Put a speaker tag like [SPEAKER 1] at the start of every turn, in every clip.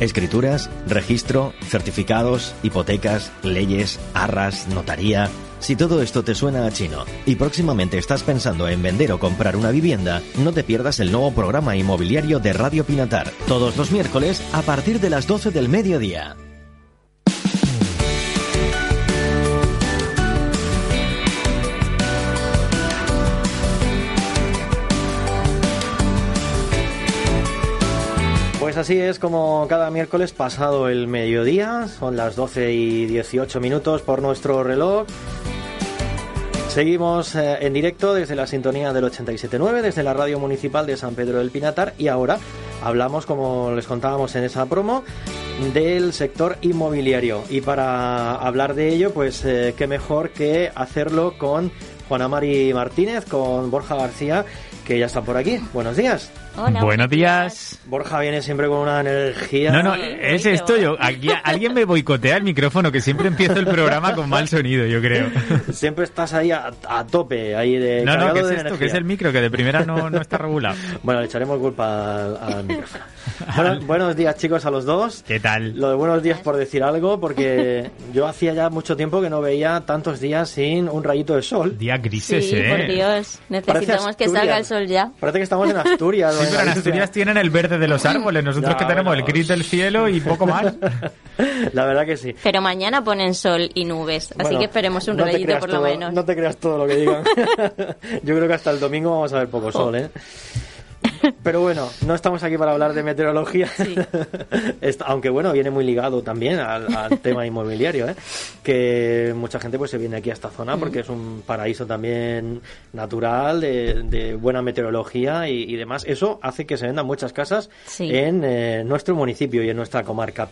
[SPEAKER 1] Escrituras, registro, certificados, hipotecas, leyes, arras, notaría. Si todo esto te suena a chino y próximamente estás pensando en vender o comprar una vivienda, no te pierdas el nuevo programa inmobiliario de Radio Pinatar, todos los miércoles a partir de las 12 del mediodía.
[SPEAKER 2] Así es como cada miércoles pasado el mediodía, son las 12 y 18 minutos por nuestro reloj. Seguimos eh, en directo desde la sintonía del 87.9, desde la radio municipal de San Pedro del Pinatar y ahora hablamos, como les contábamos en esa promo, del sector inmobiliario. Y para hablar de ello, pues eh, qué mejor que hacerlo con Juana Mari Martínez, con Borja García, que ya está por aquí. Buenos días.
[SPEAKER 3] Buenos días.
[SPEAKER 2] Borja viene siempre con una energía.
[SPEAKER 3] No, no, es esto. Yo, aquí, alguien me boicotea el micrófono, que siempre empiezo el programa con mal sonido, yo creo.
[SPEAKER 2] Siempre estás ahí a, a tope, ahí de.
[SPEAKER 3] No, no, ¿qué es
[SPEAKER 2] de
[SPEAKER 3] esto?
[SPEAKER 2] energía.
[SPEAKER 3] que es el micro? Que de primera no, no está regulado.
[SPEAKER 2] Bueno, le echaremos culpa al, al micrófono. Bueno, buenos días, chicos, a los dos.
[SPEAKER 3] ¿Qué tal?
[SPEAKER 2] Lo de buenos días por decir algo, porque yo hacía ya mucho tiempo que no veía tantos días sin un rayito de sol.
[SPEAKER 3] Días grises,
[SPEAKER 4] Sí,
[SPEAKER 3] ¿eh?
[SPEAKER 4] por Dios. Necesitamos que salga el sol ya.
[SPEAKER 2] Parece que estamos en Asturias.
[SPEAKER 3] Pero en. Asturias tienen el verde de los árboles, nosotros
[SPEAKER 2] Ya,
[SPEAKER 3] que tenemos
[SPEAKER 2] bueno.
[SPEAKER 3] el gris del cielo y poco más.
[SPEAKER 2] La verdad que sí.
[SPEAKER 4] Pero mañana ponen sol y nubes, así
[SPEAKER 2] Bueno,
[SPEAKER 4] que esperemos un
[SPEAKER 2] no
[SPEAKER 4] rayito por lo
[SPEAKER 2] todo-
[SPEAKER 4] menos.
[SPEAKER 2] No te creas todo lo que digan. Yo creo que hasta el domingo vamos a ver poco sol, ¿eh? Pero bueno, no estamos aquí para hablar de meteorología, aunque bueno, viene muy ligado también al, al tema inmobiliario, ¿eh? que mucha gente pues se viene aquí a esta zona porque es un paraíso también natural, de, de buena meteorología y, y demás. Eso hace que se vendan muchas casas
[SPEAKER 4] Sí.
[SPEAKER 2] en eh, nuestro municipio y en nuestra comarca.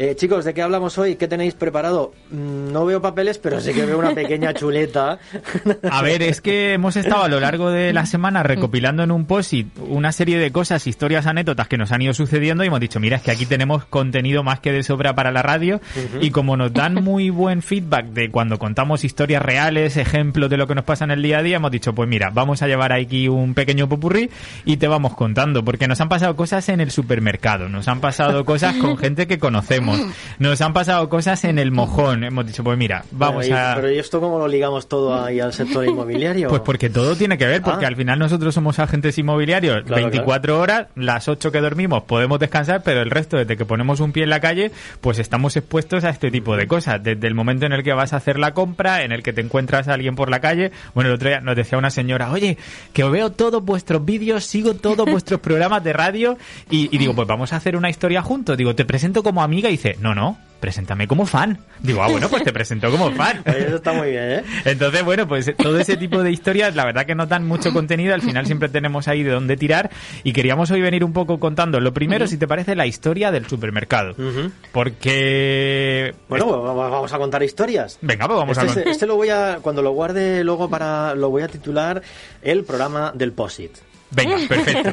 [SPEAKER 2] Eh, chicos, ¿de qué hablamos hoy? ¿Qué tenéis preparado? Mm, No veo papeles, pero sí que veo una pequeña chuleta.
[SPEAKER 3] A ver, es que hemos estado a lo largo de la semana recopilando en un post-it una serie de cosas, historias, anécdotas que nos han ido sucediendo y hemos dicho, mira, es que aquí tenemos contenido más que de sobra para la radio y como nos dan muy buen feedback de cuando contamos historias reales, ejemplos de lo que nos pasa en el día a día, hemos dicho, pues mira, vamos a llevar aquí un pequeño popurrí y te vamos contando, porque nos han pasado cosas en el supermercado, nos han pasado cosas con gente que conocemos, nos han pasado cosas en el mojón, hemos dicho, pues mira, vamos
[SPEAKER 2] Pero, ¿y-
[SPEAKER 3] a...
[SPEAKER 2] Pero ¿y esto cómo lo ligamos todo ahí al sector inmobiliario?
[SPEAKER 3] Pues porque todo tiene que ver, porque
[SPEAKER 2] Ah.
[SPEAKER 3] al final nosotros somos agentes inmobiliarios,
[SPEAKER 2] Claro,
[SPEAKER 3] 24 horas, las 8 que dormimos podemos descansar, pero el resto, desde que ponemos un pie en la calle, pues estamos expuestos a este tipo de cosas. Desde el momento en el que vas a hacer la compra, en el que te encuentras a alguien por la calle. Bueno, el otro día nos decía una señora, oye, que veo todos vuestros vídeos, sigo todos vuestros programas de radio, y, y digo, pues vamos a hacer una historia juntos. Digo, te presento como amiga, y dice, no, no, preséntame como fan. Digo, ah, bueno, pues te presento como fan.
[SPEAKER 2] Eso está muy bien, ¿eh?
[SPEAKER 3] Entonces, bueno, pues todo ese tipo de historias, la verdad que no dan mucho contenido, al final siempre tenemos ahí de dónde tirar y queríamos hoy venir un poco contando, lo primero, si te parece, la historia del supermercado. Porque...
[SPEAKER 2] Bueno, pues vamos vamos a contar historias.
[SPEAKER 3] Venga, pues vamos a
[SPEAKER 2] este,
[SPEAKER 3] contar.
[SPEAKER 2] este lo voy a, cuando lo guarde luego para, lo voy a titular el programa del POSIT.
[SPEAKER 3] Venga, perfecto.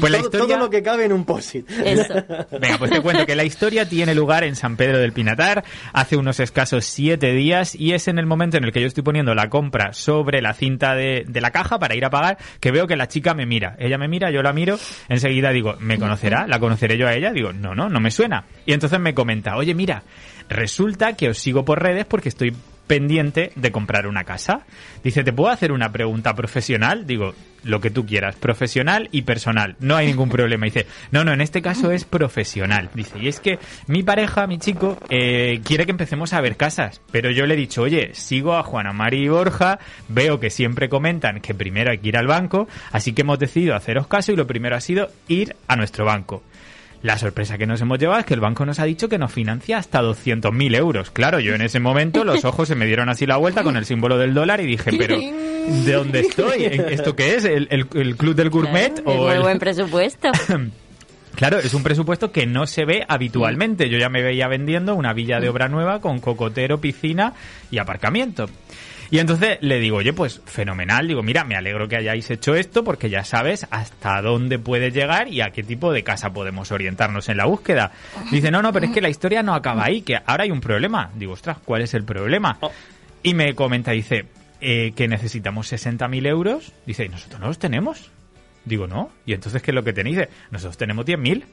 [SPEAKER 3] Pues la
[SPEAKER 2] todo,
[SPEAKER 3] historia...
[SPEAKER 2] todo lo que cabe en un POSIT.
[SPEAKER 3] Venga, pues te cuento que la historia tiene lugar en San Pedro del Pinatar hace unos escasos siete días y es en el momento en el que yo estoy poniendo la compra sobre la cinta de, de la caja para ir a pagar que veo que la chica me mira. Ella me mira, yo la miro, enseguida digo, ¿me conocerá? ¿La conoceré yo a ella? Digo, no, no, no me suena. Y entonces me comenta, oye, mira, resulta que os sigo por redes porque estoy pendiente de comprar una casa. Dice, ¿te puedo hacer una pregunta profesional? Digo, lo que tú quieras, profesional y personal. No hay ningún problema. Dice, no, no, en este caso es profesional. Dice, y es que mi pareja, mi chico, eh, quiere que empecemos a ver casas. Pero yo le he dicho, oye, sigo a Juana Mari y Borja, veo que siempre comentan que primero hay que ir al banco, así que hemos decidido haceros caso y lo primero ha sido ir a nuestro banco. La sorpresa que nos hemos llevado es que el banco nos ha dicho que nos financia hasta 200.000 euros. Claro, yo en ese momento los ojos se me dieron así la vuelta con el símbolo del dólar y dije, pero ¿de dónde estoy? ¿Esto qué es? ¿El, el- el club del gourmet? O el-
[SPEAKER 4] buen presupuesto.
[SPEAKER 3] Claro, es un presupuesto que no se ve habitualmente. Yo ya me veía vendiendo una villa de obra nueva con cocotero, piscina y aparcamiento. Y entonces le digo, oye, pues fenomenal. Digo, mira, me alegro que hayáis hecho esto porque ya sabes hasta dónde puedes llegar y a qué tipo de casa podemos orientarnos en la búsqueda. Dice, no, no, pero es que la historia no acaba ahí, que ahora hay un problema. Digo, ostras, ¿cuál es el problema?
[SPEAKER 2] Oh.
[SPEAKER 3] Y me comenta, dice, eh, que necesitamos 60.000 euros. Dice, ¿y nosotros no los tenemos? Digo, no. ¿Y entonces qué es lo que tenéis? Dice, nosotros tenemos 10.000.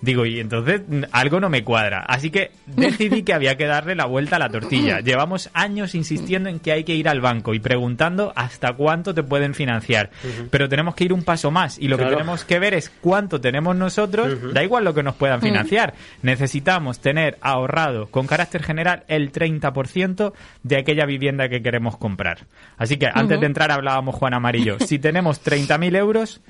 [SPEAKER 3] Digo, y entonces algo no me cuadra. Así que decidí que había que darle la vuelta a la tortilla. Llevamos años insistiendo en que hay que ir al banco y preguntando hasta cuánto te pueden financiar. Pero tenemos que ir un paso más y lo
[SPEAKER 2] Claro.
[SPEAKER 3] que tenemos que ver es cuánto tenemos nosotros, da igual lo que nos puedan financiar. Necesitamos tener ahorrado con carácter general el 30% de aquella vivienda que queremos comprar. Así que antes de entrar hablábamos Juan Amarillo. Si tenemos 30.000 euros,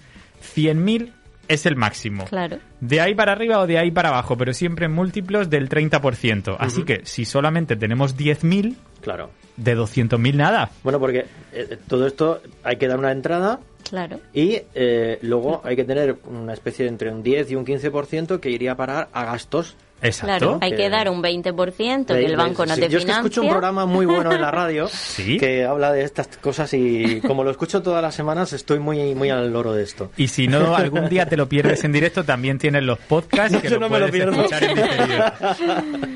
[SPEAKER 3] 100.000 es el máximo.
[SPEAKER 4] Claro.
[SPEAKER 3] De ahí para arriba o de ahí para abajo, pero siempre en múltiplos del 30%. Así que si solamente tenemos 10.000,
[SPEAKER 2] Claro.
[SPEAKER 3] de 200.000 nada.
[SPEAKER 2] Bueno, porque eh, todo esto hay que dar una entrada
[SPEAKER 4] Claro.
[SPEAKER 2] y eh, luego hay que tener una especie de entre un 10 y un 15% que iría a parar a gastos.
[SPEAKER 3] Exacto.
[SPEAKER 4] Claro, hay
[SPEAKER 2] Que-
[SPEAKER 4] que dar un 20% que el banco no
[SPEAKER 2] sí,
[SPEAKER 4] te
[SPEAKER 2] Yo es que
[SPEAKER 4] financia.
[SPEAKER 2] escucho un programa muy bueno en la radio
[SPEAKER 3] Sí.
[SPEAKER 2] que habla de estas cosas y como lo escucho todas las semanas estoy muy, muy al loro de esto.
[SPEAKER 3] Y si no, algún día te lo pierdes en directo, también tienes los podcasts que
[SPEAKER 2] Eso
[SPEAKER 3] lo
[SPEAKER 2] no me lo
[SPEAKER 3] puedes
[SPEAKER 2] pierdo.
[SPEAKER 3] escuchar en diferido.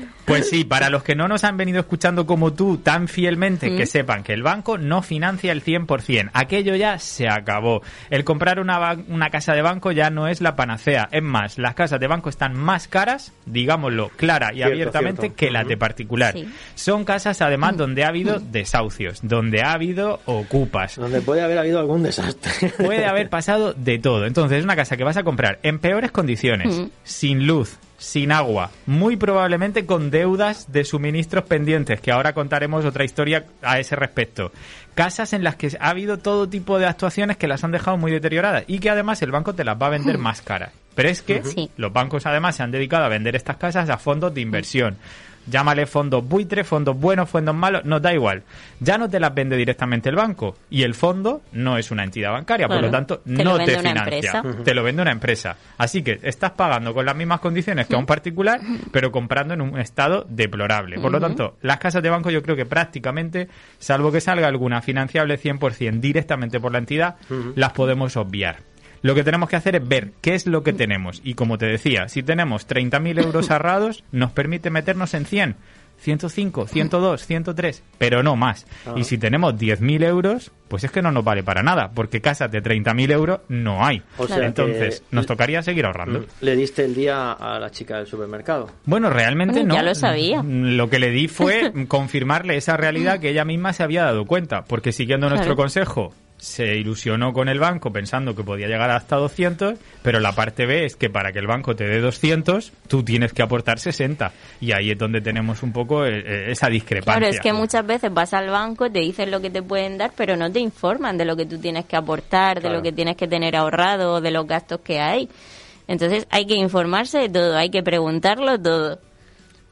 [SPEAKER 3] Pues sí, para los que no nos han venido escuchando como tú tan fielmente, que sepan que el banco no financia el 100%. Aquello ya se acabó. El comprar una, una casa de banco ya no es la panacea. Es más, las casas de banco están más caras, digámoslo clara y
[SPEAKER 2] Cierto,
[SPEAKER 3] abiertamente,
[SPEAKER 2] cierto.
[SPEAKER 3] que las de particular.
[SPEAKER 4] Sí.
[SPEAKER 3] Son casas, además, donde ha habido desahucios, donde ha habido ocupas.
[SPEAKER 2] Donde puede haber habido algún desastre.
[SPEAKER 3] Puede haber pasado de todo. Entonces, es una casa que vas a comprar en peores condiciones,
[SPEAKER 4] Mm.
[SPEAKER 3] sin luz, sin agua, muy probablemente con deudas de suministros pendientes, que ahora contaremos otra historia a ese respecto. Casas en las que ha habido todo tipo de actuaciones que las han dejado muy deterioradas y que además el banco te las va a vender más caras. Pero es que
[SPEAKER 4] Sí.
[SPEAKER 3] los bancos además se han dedicado a vender estas casas a fondos de inversión. Llámale fondos buitre, fondos buenos, fondos malos, nos da igual. Ya no te las vende directamente el banco y el fondo no es una entidad bancaria, por lo tanto
[SPEAKER 4] Te
[SPEAKER 3] no te financia.
[SPEAKER 4] empresa.
[SPEAKER 3] Te lo vende una empresa. Así que estás pagando con las mismas condiciones que a un particular, pero comprando en un estado deplorable. Por lo tanto, las casas de banco yo creo que prácticamente, salvo que salga alguna financiable 100% directamente por la entidad, las podemos obviar. Lo que tenemos que hacer es ver qué es lo que tenemos. Y como te decía, si tenemos 30.000 euros ahorrados, nos permite meternos en 100. 105, 102, 103, pero no más.
[SPEAKER 2] Ah.
[SPEAKER 3] Y si tenemos 10.000 euros, pues es que no nos vale para nada, porque casas de 30.000 euros no hay.
[SPEAKER 2] O sea que-
[SPEAKER 3] Entonces, nos tocaría seguir ahorrando.
[SPEAKER 2] Mm. Le diste el día a la chica del supermercado.
[SPEAKER 3] Bueno, realmente
[SPEAKER 4] Bueno,
[SPEAKER 3] no.
[SPEAKER 4] ya lo sabía.
[SPEAKER 3] Lo que le di fue confirmarle esa realidad que ella misma se había dado cuenta, porque siguiendo nuestro consejo, se ilusionó con el banco pensando que podía llegar hasta 200, pero la parte B es que para que el banco te dé 200, tú tienes que aportar 60. Y ahí es donde tenemos un poco eh, eh, esa discrepancia.
[SPEAKER 4] Claro, es que muchas veces vas al banco, te dicen lo que te pueden dar, pero no te informan de lo que tú tienes que aportar, de lo que tienes que tener ahorrado, de los gastos que hay. Entonces hay que informarse de todo, hay que preguntarlo todo.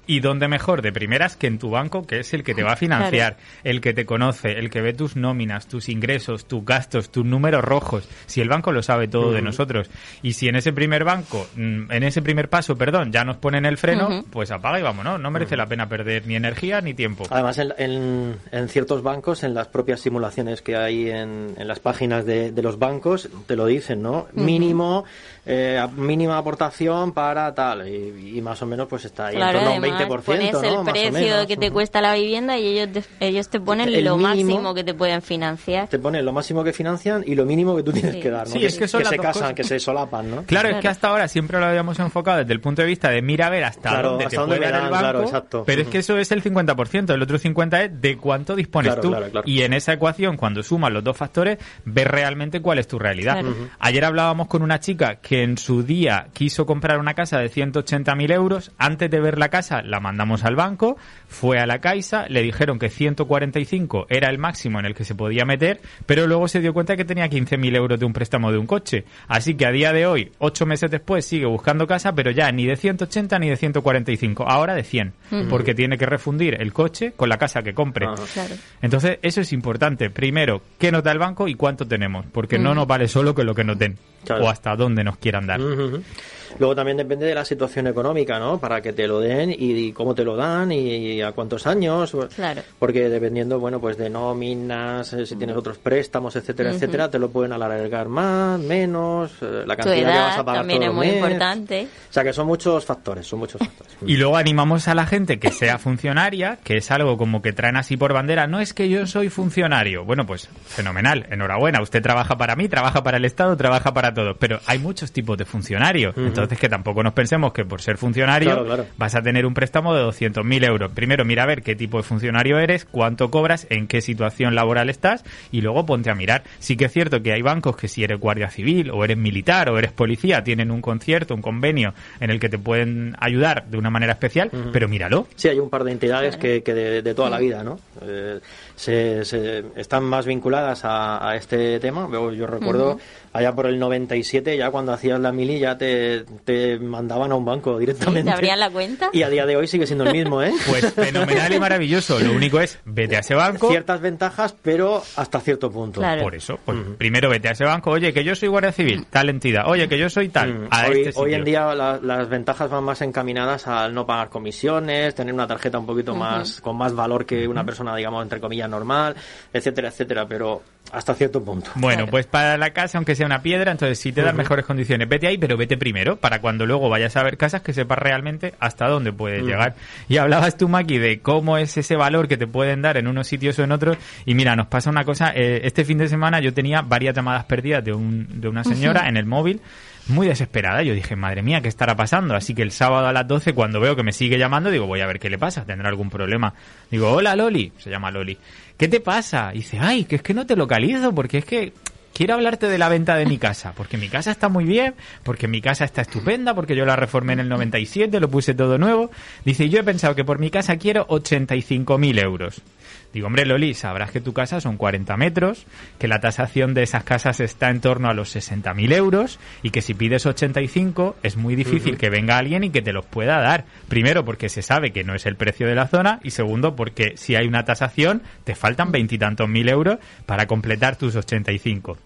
[SPEAKER 3] Y dónde mejor de primeras que en tu banco, que es el que te va a financiar, el que te conoce, el que ve tus nóminas, tus ingresos, tus gastos, tus números rojos. Si el banco lo sabe todo de nosotros. Y si en ese primer banco, mm, en ese primer paso, perdón, ya nos ponen el freno, pues apaga y vámonos. No merece la pena perder ni energía ni tiempo.
[SPEAKER 2] Además, en, en, ciertos bancos, en las propias simulaciones que hay en, las páginas de, de, los bancos, te lo dicen, ¿no? Mínimo, eh, mínima aportación para tal. Y, más o menos, pues está ahí. En torno a un 20%. 7%,
[SPEAKER 4] el precio que te cuesta la vivienda y ellos te, ellos te ponen lo máximo que te pueden financiar.
[SPEAKER 2] Te ponen lo máximo que financian y lo mínimo que tú tienes que dar,
[SPEAKER 3] que,
[SPEAKER 2] se casan, que se solapan, ¿no?
[SPEAKER 3] Claro, es que hasta ahora siempre lo habíamos enfocado desde el punto de vista de mira a ver hasta
[SPEAKER 2] claro,
[SPEAKER 3] dónde
[SPEAKER 2] hasta
[SPEAKER 3] pero es que eso es el 50%, el otro 50% es de cuánto dispones tú. Y en esa ecuación, cuando sumas los dos factores, ves realmente cuál es tu realidad. Ayer hablábamos con una chica que en su día quiso comprar una casa de 180.000 euros, antes de ver la casa la mandamos al banco, fue a la Caixa, le dijeron que 145 era el máximo en el que se podía meter, pero luego se dio cuenta que tenía 15.000 euros de un préstamo de un coche. Así que a día de hoy, ocho meses después, sigue buscando casa, pero ya ni de 180 ni de 145, ahora de 100, porque tiene que refundir el coche con la casa que compre.
[SPEAKER 4] Claro.
[SPEAKER 3] Entonces, eso es importante. Primero, ¿qué nos da el banco y cuánto tenemos? Porque no nos vale solo que lo que nos den
[SPEAKER 2] Claro.
[SPEAKER 3] o hasta dónde nos quieran dar.
[SPEAKER 2] Luego también depende de la situación económica, ¿no? Para que te lo den y, cómo te lo dan y, a cuántos años.
[SPEAKER 4] Claro.
[SPEAKER 2] Porque dependiendo, bueno, pues de nóminas, eh, si tienes otros préstamos, etcétera, etcétera, te lo pueden alargar más, menos, eh, la
[SPEAKER 4] Tu
[SPEAKER 2] cantidad que vas a pagar
[SPEAKER 4] también
[SPEAKER 2] todo
[SPEAKER 4] es muy
[SPEAKER 2] mes.
[SPEAKER 4] importante.
[SPEAKER 2] O sea que son muchos factores, son muchos factores.
[SPEAKER 3] Y luego animamos a la gente que sea funcionaria, que es algo como que traen así por bandera. No es que yo soy funcionario. Bueno, pues fenomenal, enhorabuena. Usted trabaja para mí, trabaja para el Estado, trabaja para todos. Pero hay muchos tipos de funcionarios. Entonces Entonces, que tampoco nos pensemos que por ser funcionario
[SPEAKER 2] Claro, claro.
[SPEAKER 3] vas a tener un préstamo de 200.000 euros. Primero, mira a ver qué tipo de funcionario eres, cuánto cobras, en qué situación laboral estás y luego ponte a mirar. Sí que es cierto que hay bancos que si eres guardia civil o eres militar o eres policía, tienen un concierto, un convenio en el que te pueden ayudar de una manera especial, pero míralo.
[SPEAKER 2] Sí, hay un par de entidades que, que de, de toda la vida, ¿no? Eh, se, se- están más vinculadas a, a este tema. Yo, yo recuerdo allá por el 97, ya cuando hacías la mili, ya te, te mandaban a un banco directamente.
[SPEAKER 4] ¿Te abrían la cuenta?
[SPEAKER 2] Y a día de hoy sigue siendo el mismo, ¿eh?
[SPEAKER 3] Pues fenomenal y maravilloso. Lo único es, vete a ese banco.
[SPEAKER 2] Ciertas ventajas, pero hasta cierto punto.
[SPEAKER 4] Claro.
[SPEAKER 3] Por eso, pues primero vete a ese banco, oye, que yo soy guardia civil, tal entidad, oye, que yo soy tal,
[SPEAKER 2] Mm,
[SPEAKER 3] a
[SPEAKER 2] hoy,
[SPEAKER 3] este
[SPEAKER 2] hoy en día la- las ventajas van más encaminadas al no pagar comisiones, tener una tarjeta un poquito más con más valor que una persona, digamos, entre comillas, normal, etcétera, etcétera, pero hasta cierto punto.
[SPEAKER 3] Bueno,
[SPEAKER 4] Claro.
[SPEAKER 3] pues para la casa, aunque sea una piedra, entonces si te dan mejores condiciones, vete ahí, pero vete primero, para cuando luego vayas a ver casas que sepas realmente hasta dónde puedes llegar. Y hablabas tú, Maki, de cómo es ese valor que te pueden dar en unos sitios o en otros. Y mira, nos pasa una cosa, eh, este fin de semana yo tenía varias llamadas perdidas de, un, de una señora en el móvil. Muy desesperada, yo dije, madre mía, ¿qué estará pasando? Así que el sábado a las 12, cuando veo que me sigue llamando, digo, voy a ver qué le pasa, tendrá algún problema. Digo, hola Loli, se llama Loli, ¿qué te pasa? Y dice, ay, que es que no te localizo, porque es que quiero hablarte de la venta de mi casa, porque mi casa está muy bien, porque mi casa está estupenda, porque yo la reformé en el 97, lo puse todo nuevo. Dice, yo he pensado que por mi casa quiero 85.000 euros. Digo, hombre, Loli, sabrás que tu casa son 40 metros, que la tasación de esas casas está en torno a los 60.000 euros y que si pides 85 es muy difícil que venga alguien y que te los pueda dar. Primero, porque se sabe que no es el precio de la zona y segundo, porque si hay una tasación te faltan veintitantos mil euros para completar tus 85.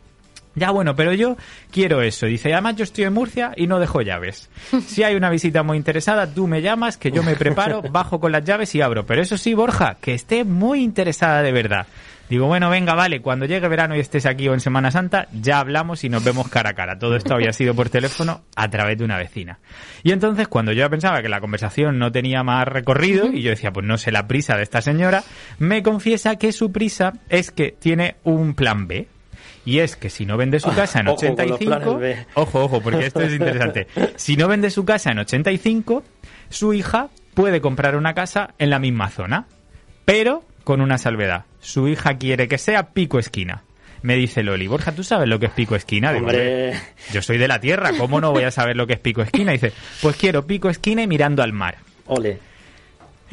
[SPEAKER 3] Ya bueno, pero yo quiero eso. Dice, además yo estoy en Murcia y no dejo llaves. Si hay una visita muy interesada, tú me llamas, que yo me preparo, bajo con las llaves y abro. Pero eso sí, Borja, que esté muy interesada de verdad. Digo, bueno, venga, vale, cuando llegue verano y estés aquí o en Semana Santa, ya hablamos y nos vemos cara a cara. Todo esto había sido por teléfono a través de una vecina. Y entonces, cuando yo pensaba que la conversación no tenía más recorrido, y yo decía, pues no sé la prisa de esta señora, me confiesa que su prisa es que tiene un plan B. Y es que si no vende su casa en
[SPEAKER 2] Ojo con los
[SPEAKER 3] 85,
[SPEAKER 2] planes B.
[SPEAKER 3] ojo, ojo, porque esto es interesante. Si no vende su casa en 85, su hija puede comprar una casa en la misma zona, pero con una salvedad. Su hija quiere que sea pico esquina. Me dice Loli, Borja, ¿tú sabes lo que es pico esquina? Digo,
[SPEAKER 2] Hombre,
[SPEAKER 3] yo soy de la tierra, ¿cómo no voy a saber lo que es pico esquina? dice, pues quiero pico esquina y mirando al mar.
[SPEAKER 2] ole.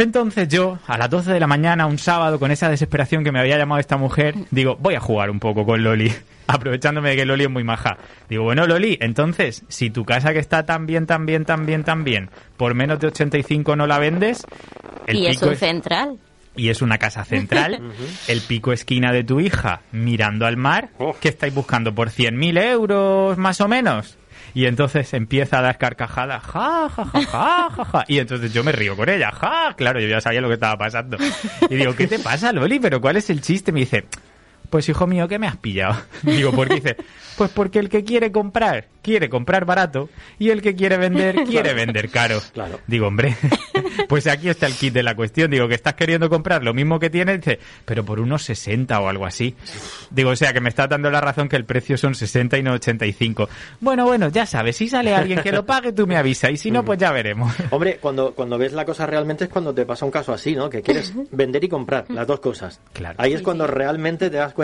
[SPEAKER 3] Entonces yo, a las 12 de la mañana, un sábado, con esa desesperación que me había llamado esta mujer, digo, voy a jugar un poco con Loli, aprovechándome de que Loli es muy maja. Digo, bueno, Loli, entonces, si tu casa que está tan bien, tan bien, tan bien, tan bien, por menos de 85 no la vendes, el
[SPEAKER 4] y es un
[SPEAKER 3] es-
[SPEAKER 4] central.
[SPEAKER 3] y es una casa central, el pico esquina de tu hija mirando al mar,
[SPEAKER 2] Oh.
[SPEAKER 3] que estáis buscando por 100.000 euros más o menos. Y entonces empieza a dar carcajadas, ja, ja, ja, ja, ja, ja. Y entonces yo me río con ella, ja, claro, yo ya sabía lo que estaba pasando. Y digo, ¿qué te pasa, Loli? ¿Pero cuál es el chiste? Me dice, pues hijo mío, ¿qué me has pillado? Digo, ¿por qué? Dice, pues porque el que quiere comprar, quiere comprar barato, y el que quiere vender, quiere vender caro.
[SPEAKER 2] Claro.
[SPEAKER 3] Digo, hombre, pues aquí está el kit de la cuestión. Digo, que estás queriendo comprar lo mismo que tienes, dice, pero por unos 60 o algo así. Digo, o sea, que me está dando la razón que el precio son 60 y no 85. Bueno, bueno, ya sabes, si sale alguien que lo pague, tú me avisas, y si no, pues ya veremos.
[SPEAKER 2] Hombre, cuando, cuando ves la cosa realmente es cuando te pasa un caso así, ¿no? Que quieres vender y comprar, las dos cosas.
[SPEAKER 3] Claro.
[SPEAKER 2] Ahí es cuando realmente te das cuenta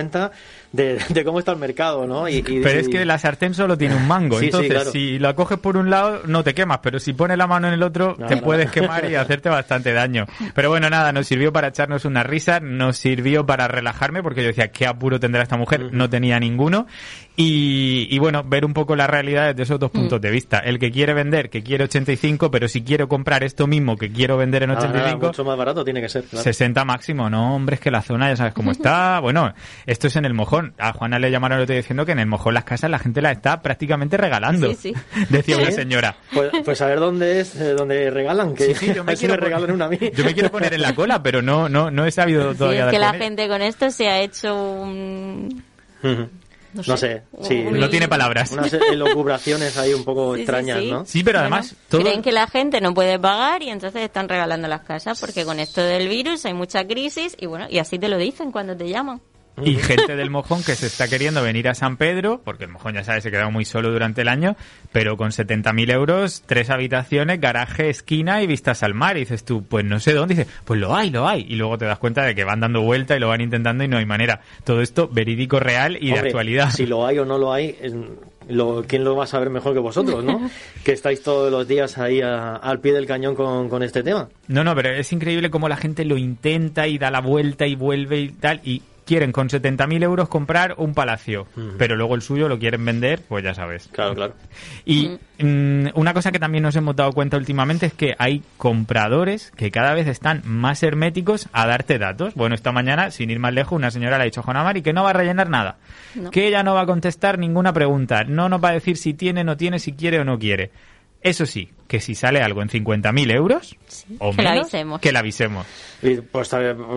[SPEAKER 2] de, de cómo está el mercado, ¿no? Y, y-
[SPEAKER 3] Pero es que la sartén solo tiene un mango,
[SPEAKER 2] Sí, sí,
[SPEAKER 3] entonces
[SPEAKER 2] claro.
[SPEAKER 3] si la coges por un lado no te quemas, pero si pones la mano en el otro
[SPEAKER 2] No,
[SPEAKER 3] te
[SPEAKER 2] no.
[SPEAKER 3] puedes quemar y hacerte bastante daño. Pero bueno, nada, nos sirvió para echarnos una risa, nos sirvió para relajarme porque yo decía, ¿qué apuro tendrá esta mujer? No tenía ninguno. Y, y bueno, ver un poco la realidad desde esos dos puntos de vista. El que quiere vender, que quiere 85, pero si quiero comprar esto mismo que quiero vender en
[SPEAKER 2] Nada, nada,
[SPEAKER 3] 85,
[SPEAKER 2] mucho más barato tiene que ser, claro.
[SPEAKER 3] 60 máximo, no, hombre, es que la zona ya sabes cómo está. Bueno, esto es en el mojón. A Juana le llamaron el otro día diciendo que en el mojón las casas la gente las está prácticamente regalando.
[SPEAKER 4] Sí, sí.
[SPEAKER 3] Decía una señora.
[SPEAKER 2] Pues, pues a ver dónde es, eh, donde regalan, que
[SPEAKER 3] Sí, sí, yo me, quiero
[SPEAKER 2] me regalan una a mí.
[SPEAKER 3] yo me quiero poner en la cola, pero no, no, no he sabido
[SPEAKER 4] Sí,
[SPEAKER 3] todavía
[SPEAKER 4] es que la
[SPEAKER 3] con él.
[SPEAKER 4] gente con esto se ha hecho un... No
[SPEAKER 2] No
[SPEAKER 4] sé,
[SPEAKER 2] sé, sí.
[SPEAKER 3] No tiene palabras.
[SPEAKER 2] Unas elucubraciones ahí un poco
[SPEAKER 4] Sí,
[SPEAKER 2] extrañas,
[SPEAKER 4] sí.
[SPEAKER 2] ¿no?
[SPEAKER 3] Sí, pero
[SPEAKER 4] Bueno,
[SPEAKER 3] además todo...
[SPEAKER 4] Creen que la gente no puede pagar y entonces están regalando las casas porque con esto del virus hay mucha crisis y bueno, y así te lo dicen cuando te llaman.
[SPEAKER 3] Y gente del mojón que se está queriendo venir a San Pedro, porque el mojón ya sabes se queda muy solo durante el año, pero con 70.000 euros, tres habitaciones, garaje, esquina y vistas al mar. Y dices tú, pues no sé dónde. Y dices, pues lo hay, lo hay. Y luego te das cuenta de que van dando vuelta y lo van intentando y no hay manera. Todo esto verídico, real y de actualidad.
[SPEAKER 2] Si lo hay o no lo hay, lo, ¿quién lo va a saber mejor que vosotros, no? que estáis todos los días ahí al pie del cañón con, con este tema.
[SPEAKER 3] No, no, pero es increíble cómo la gente lo intenta y da la vuelta y vuelve y tal. Y quieren con 70.000 euros comprar un palacio, pero luego el suyo lo quieren vender, pues ya sabes.
[SPEAKER 2] Claro, claro.
[SPEAKER 3] Y mm, una cosa que también nos hemos dado cuenta últimamente es que hay compradores que cada vez están más herméticos a darte datos. Bueno, esta mañana, sin ir más lejos, una señora le ha dicho a Juana Mari que no va a rellenar nada, que ella no va a contestar ninguna pregunta, no nos va a decir si tiene, no tiene, si quiere o no quiere. Eso sí, que si sale algo en 50.000 euros o
[SPEAKER 4] que
[SPEAKER 3] menos,
[SPEAKER 4] avisemos.
[SPEAKER 3] que la avisemos.
[SPEAKER 2] ¿Y, pues,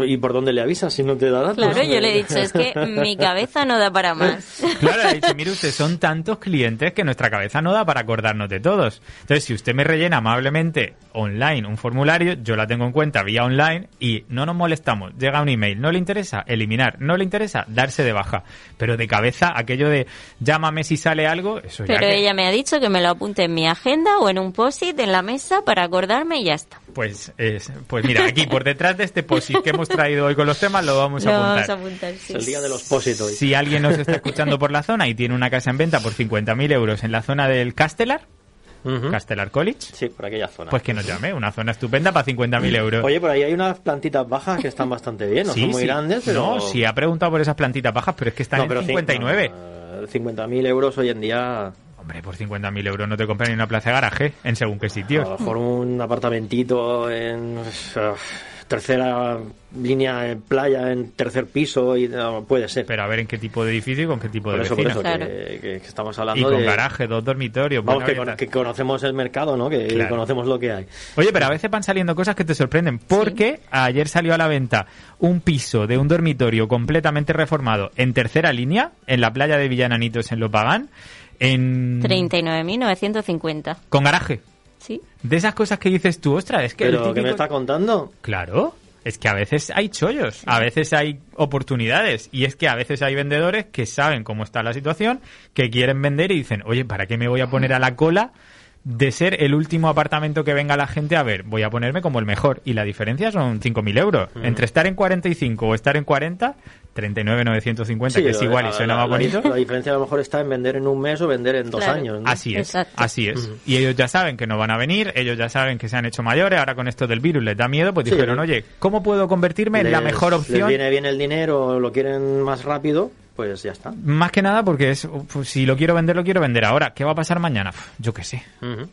[SPEAKER 2] ¿Y por dónde le avisas si no te da datos?
[SPEAKER 4] Claro, yo le he dicho, es que mi cabeza no da para más.
[SPEAKER 3] Claro, le he dicho, mire usted, son tantos clientes que nuestra cabeza no da para acordarnos de todos. Entonces, si usted me rellena amablemente online un formulario, yo la tengo en cuenta vía online y no nos molestamos. Llega un email, no le interesa, eliminar, no le interesa, darse de baja. Pero de cabeza, aquello de llámame si sale algo, eso
[SPEAKER 4] ya. Pero ella me ha dicho que me lo apunte en mi agenda o en un post-it en la mesa para acordarme y ya está.
[SPEAKER 3] Pues, es, pues mira, aquí por detrás de este posit que hemos traído hoy con los temas lo vamos a apuntar.
[SPEAKER 4] Vamos a apuntar sí.
[SPEAKER 2] el día de los posit hoy.
[SPEAKER 3] Si alguien nos está escuchando por la zona y tiene una casa en venta por 50.000 euros en la zona del Castellar, Castellar College.
[SPEAKER 2] Sí, por aquella zona.
[SPEAKER 3] Pues que nos llame, una zona estupenda para 50.000 euros.
[SPEAKER 2] Oye, por ahí hay unas plantitas bajas que están bastante bien, no son muy grandes, pero...
[SPEAKER 3] No, sí, ha preguntado por esas plantitas bajas, pero es que están en 59.
[SPEAKER 2] 50.000 euros hoy en día
[SPEAKER 3] Hombre, por 50.000 euros no te compran ni una plaza de garaje en según qué sitios.
[SPEAKER 2] A lo mejor un apartamentito en tercera línea en playa, en tercer piso, y puede ser.
[SPEAKER 3] Pero a ver en qué tipo de edificio y con qué tipo de
[SPEAKER 2] eso,
[SPEAKER 3] vecino.
[SPEAKER 2] Por eso, que, estamos hablando
[SPEAKER 3] Y con garaje, dos dormitorios.
[SPEAKER 2] Vamos, que, conocemos el mercado, ¿no? Que conocemos lo que hay.
[SPEAKER 3] Oye, pero a veces van saliendo cosas que te sorprenden, porque ayer salió a la venta un piso de un dormitorio completamente reformado en tercera línea, en la playa de Villananitos en Lopagán, en...
[SPEAKER 4] 39.950.
[SPEAKER 3] ¿Con garaje?
[SPEAKER 4] Sí.
[SPEAKER 3] De esas cosas que dices tú, ostras, es que...
[SPEAKER 2] ¿Pero que me está contando?
[SPEAKER 3] Claro. Es que a veces hay chollos, a veces hay oportunidades y es que a veces hay vendedores que saben cómo está la situación, que quieren vender y dicen, oye, ¿para qué me voy a poner a la cola de ser el último apartamento que venga la gente a ver? Voy a ponerme como el mejor y la diferencia son 5.000 euros. Entre estar en 45 o estar en 40 39,950, que es igual y suena más bonito.
[SPEAKER 2] La diferencia a lo mejor está en vender en un mes o vender en dos años.
[SPEAKER 3] Así es, así es. Y ellos ya saben que no van a venir, ellos ya saben que se han hecho mayores, ahora con esto del virus les da miedo, pues dijeron, oye, ¿cómo puedo convertirme en la mejor opción? Les
[SPEAKER 2] viene bien el dinero, lo quieren más rápido, pues ya está.
[SPEAKER 3] Más que nada porque es, pues, si lo quiero vender, lo quiero vender ahora. ¿Qué va a pasar mañana? Yo qué sé.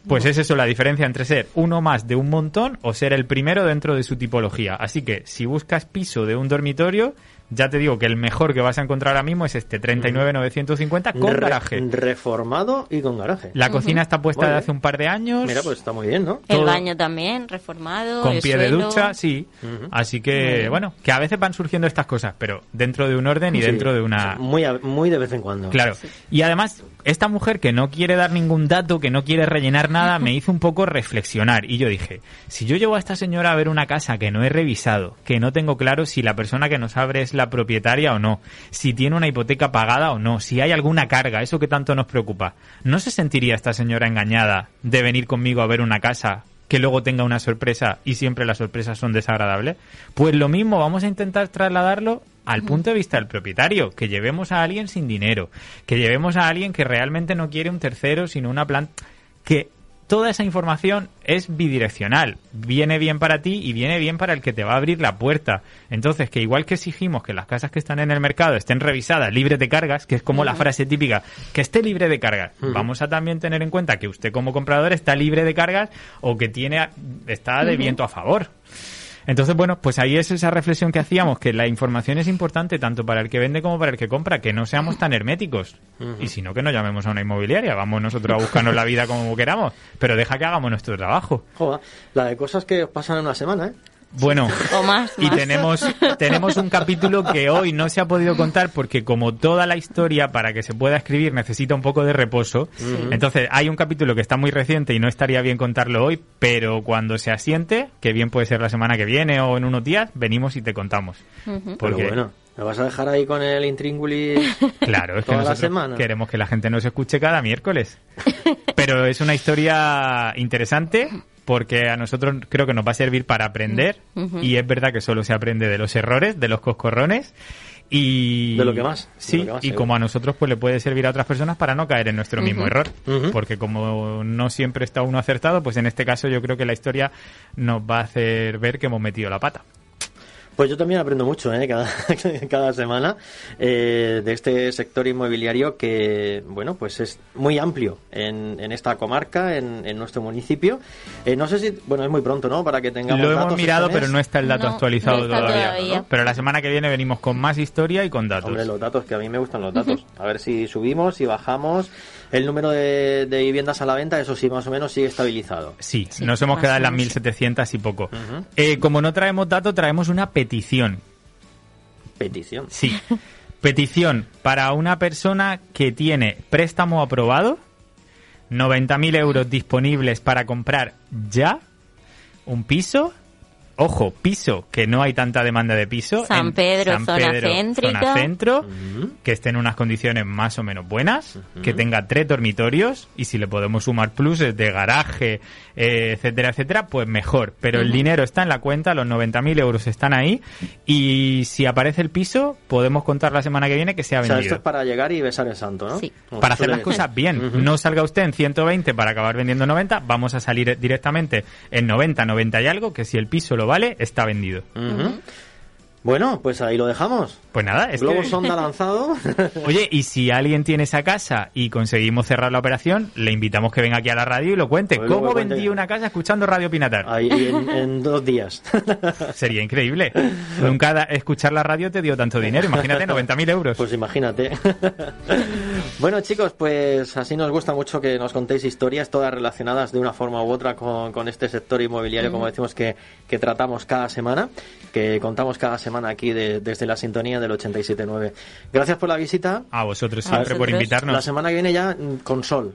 [SPEAKER 3] Pues es eso la diferencia entre ser uno más de un montón o ser el primero dentro de su tipología. Así que si buscas piso de un dormitorio, ya te digo que el mejor que vas a encontrar ahora mismo es este 39,950 con garaje.
[SPEAKER 2] Reformado y con garaje.
[SPEAKER 3] La cocina está puesta de hace un par de años.
[SPEAKER 2] Mira, pues está muy bien, ¿no?
[SPEAKER 4] El baño también, reformado.
[SPEAKER 3] Con pie de ducha, sí. Así que, bueno, que a veces van surgiendo estas cosas, pero dentro de un orden y dentro de una...
[SPEAKER 2] Muy, muy de vez en cuando.
[SPEAKER 3] Claro. Y además, esta mujer que no quiere dar ningún dato, que no quiere rellenar nada, me hizo un poco reflexionar. Y yo dije, si yo llevo a esta señora a ver una casa que no he revisado, que no tengo claro si la persona que nos abre es la propietaria o no, si tiene una hipoteca pagada o no, si hay alguna carga, eso que tanto nos preocupa. ¿No se sentiría esta señora engañada de venir conmigo a ver una casa que luego tenga una sorpresa y siempre las sorpresas son desagradables? Pues lo mismo, vamos a intentar trasladarlo al punto de vista del propietario, que llevemos a alguien sin dinero, que llevemos a alguien que realmente no quiere un tercero, sino una planta, que toda esa información es bidireccional. Viene bien para ti y viene bien para el que te va a abrir la puerta. Entonces, que igual que exigimos que las casas que están en el mercado estén revisadas, libres de cargas, que es como la frase típica, que esté libre de cargas, vamos a también tener en cuenta que usted como comprador está libre de cargas o que tiene está de viento a favor. Entonces, bueno, pues ahí es esa reflexión que hacíamos, que la información es importante tanto para el que vende como para el que compra, que no seamos tan herméticos. Y si no, que no llamemos a una inmobiliaria, vamos nosotros a buscarnos la vida como queramos, pero deja que hagamos nuestro trabajo.
[SPEAKER 2] Joder, la de cosas que pasan en una semana, ¿eh?
[SPEAKER 3] Bueno, y tenemos tenemos un capítulo que hoy no se ha podido contar porque como toda la historia para que se pueda escribir necesita un poco de reposo. Entonces, hay un capítulo que está muy reciente y no estaría bien contarlo hoy, pero cuando se asiente, que bien puede ser la semana que viene o en unos días, venimos y te contamos.
[SPEAKER 2] Porque bueno ¿Me vas a dejar ahí con el intríngulis?
[SPEAKER 3] Claro, es que nosotros queremos que la gente nos escuche cada miércoles. Pero es una historia interesante porque a nosotros creo que nos va a servir para aprender y es verdad que solo se aprende de los errores, de los coscorrones y
[SPEAKER 2] de lo que más
[SPEAKER 3] sí y como a nosotros pues le puede servir a otras personas para no caer en nuestro mismo error porque como no siempre está uno acertado pues en este caso yo creo que la historia nos va a hacer ver que hemos metido la pata
[SPEAKER 2] pues yo también aprendo mucho ¿eh? cada, cada semana eh, de este sector inmobiliario que, bueno, pues es muy amplio en, en esta comarca, en, en nuestro municipio. Eh, no sé si, bueno, es muy pronto, ¿no? Para que tengamos
[SPEAKER 3] Lo hemos mirado, pero no está el dato actualizado todavía. Pero la semana que viene venimos con más historia y con datos.
[SPEAKER 2] Hombre, los datos, que a mí me gustan los datos. A ver si subimos, si bajamos. El número de, viviendas a la venta, eso sí, más o menos sigue estabilizado.
[SPEAKER 3] Sí, nos hemos quedado en las 1.700 y poco. Eh, como no traemos datos, traemos una petición.
[SPEAKER 2] ¿Petición?
[SPEAKER 3] Sí. petición para una persona que tiene préstamo aprobado, 90.000 euros disponibles para comprar ya un piso ojo, piso, que no hay tanta demanda de piso.
[SPEAKER 4] San Pedro, zona céntrica.
[SPEAKER 3] centro, que esté en unas condiciones más o menos buenas, que tenga tres dormitorios y si le podemos sumar pluses de garaje, eh, etcétera, etcétera, pues mejor. Pero el dinero está en la cuenta, los 90.000 euros están ahí y si aparece el piso, podemos contar la semana que viene que se ha vendido. O
[SPEAKER 2] sea, esto es para llegar y besar el santo, ¿no?
[SPEAKER 4] Sí.
[SPEAKER 3] Para hacer las cosas bien. No salga usted en 120 para acabar vendiendo 90, vamos a salir directamente en 90, 90 y algo, que si el piso lo vale, está vendido.
[SPEAKER 2] Bueno, pues ahí lo dejamos.
[SPEAKER 3] Pues nada, es
[SPEAKER 2] Globo sonda lanzado.
[SPEAKER 3] Oye, y si alguien tiene esa casa y conseguimos cerrar la operación, le invitamos que venga aquí a la radio y lo cuente. Pues ¿Cómo vendí una casa escuchando Radio Pinatar?
[SPEAKER 2] Ahí en, dos días.
[SPEAKER 3] Sería increíble. Nunca escuchar la radio te dio tanto dinero. Imagínate, 90.000 euros.
[SPEAKER 2] Pues imagínate. bueno, chicos, pues así nos gusta mucho que nos contéis historias, todas relacionadas de una forma u otra con, este sector inmobiliario, como decimos que, que tratamos cada semana, que contamos cada semana aquí desde la sintonía del 87.9. Gracias por la visita.
[SPEAKER 3] A vosotros siempre por invitarnos.
[SPEAKER 2] La semana que viene ya mm, con sol.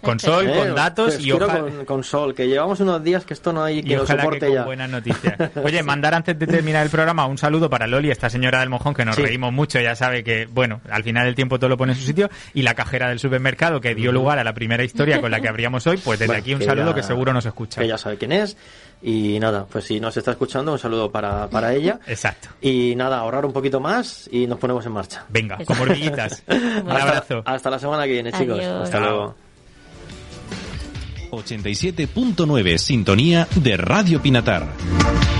[SPEAKER 3] Con sol, con eh, datos y
[SPEAKER 2] ojalá... con, sol, que llevamos unos días que esto no hay que y soporte con
[SPEAKER 3] buenas noticias. Oye, mandar antes de terminar el programa un saludo para Loli, esta señora del mojón que nos reímos mucho, ya sabe que, bueno, al final del tiempo todo lo pone en su sitio, y la cajera del supermercado que dio lugar a la primera historia con la que abríamos hoy, pues desde aquí un saludo que seguro nos escucha.
[SPEAKER 2] Que ya sabe quién es. Y nada, pues si nos está escuchando, un saludo para, para ella.
[SPEAKER 3] Exacto.
[SPEAKER 2] Y nada, ahorrar un poquito más y nos ponemos en marcha.
[SPEAKER 3] Venga, como hormiguitas. un abrazo.
[SPEAKER 2] Hasta, la semana que viene, chicos. Hasta luego.
[SPEAKER 5] 87.9 Sintonía de Radio Pinatar.